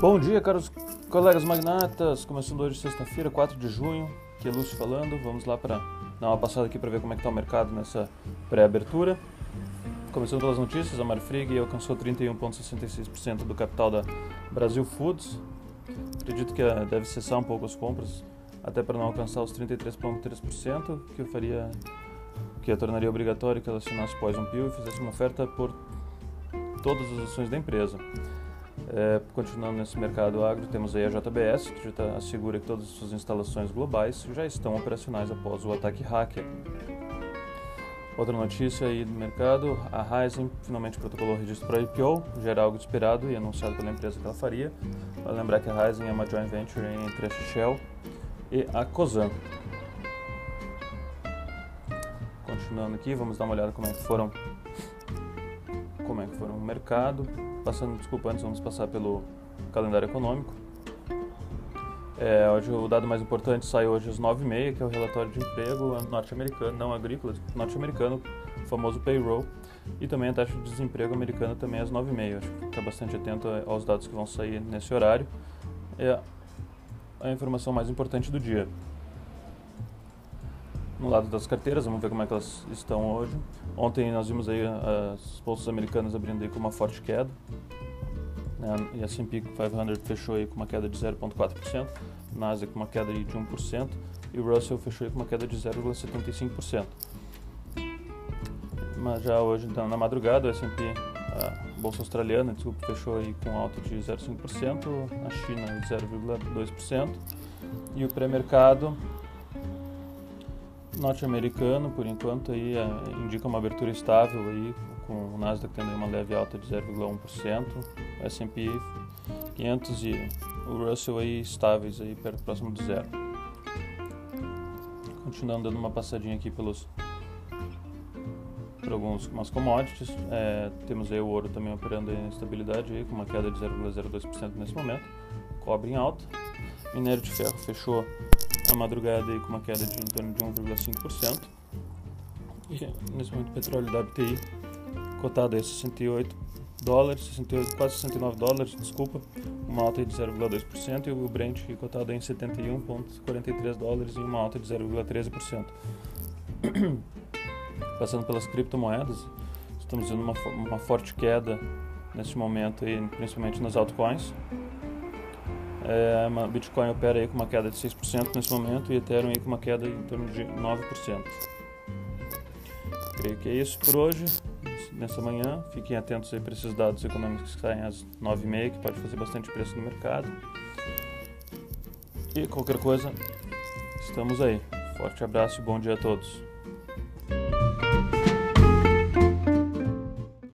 Bom dia, caros colegas magnatas. Começando hoje, sexta-feira, 4 de junho. Aqui é Lúcio falando. Vamos lá para dar uma passada aqui para ver como é que está o mercado nessa pré-abertura. Começando pelas notícias, a Marfrig alcançou 31,66% do capital da Brasil Foods. Acredito que eh, deve cessar um pouco as compras, até para não alcançar os 33,3%, que eu faria, que a tornaria obrigatório que ela assinasse pós um PIL e fizesse uma oferta por todas as ações da empresa. É, continuando nesse mercado agro, temos aí a JBS, que já tá, assegura que todas as suas instalações globais já estão operacionais após o ataque hacker. Outra notícia aí do mercado, a Ryzen finalmente protocolou o registro para IPO, já era algo esperado e anunciado pela empresa que ela faria. Vale lembrar que a Ryzen é uma joint venture entre a Shell e a Cosan. Continuando aqui, vamos dar uma olhada como é que foram como é que foram o mercado. Passando, desculpa, antes vamos passar pelo calendário econômico. É, hoje o dado mais importante sai hoje às 9h30, que é o relatório de emprego norte-americano, não agrícola, norte-americano, famoso payroll, e também a taxa de desemprego americana também às 9h30. Acho que ficar bastante atento aos dados que vão sair nesse horário. É a informação mais importante do dia no lado das carteiras, vamos ver como é que elas estão hoje. Ontem nós vimos aí as bolsas americanas abrindo aí com uma forte queda. Né? E a S&P 500 fechou aí com uma queda de 0,4%, Nasdaq com uma queda de 1% e o Russell fechou aí com uma queda de 0,75%. Mas já hoje, então, na madrugada, o S&P, a bolsa australiana, desculpa, fechou aí com alta de 0,5%, a China 0,2% e o pré-mercado norte-americano, por enquanto, aí, é, indica uma abertura estável, aí, com o Nasdaq tendo uma leve alta de 0,1%, o S&P 500 e o Russell aí estáveis, aí, perto próximo de zero. Continuando dando uma passadinha aqui pelos por algumas commodities, é, temos aí o ouro também operando em estabilidade, aí, com uma queda de 0,02% nesse momento, cobre em alta, minério de ferro fechou a madrugada aí com uma queda de em torno de 1,5%. E nesse momento o petróleo WTI cotado a 68 dólares, 68, quase 69 dólares, desculpa, uma alta de 0,2% e o Brent cotado em 71,43 dólares e uma alta de 0,13%. Passando pelas criptomoedas, estamos vendo uma, uma forte queda neste momento, aí, principalmente nas altcoins. É, Bitcoin opera aí com uma queda de 6% nesse momento e Ethereum aí com uma queda em torno de 9%. Creio que é isso por hoje, nessa manhã. Fiquem atentos aí para esses dados econômicos que saem às 9h30, que pode fazer bastante preço no mercado. E qualquer coisa, estamos aí. Forte abraço e bom dia a todos.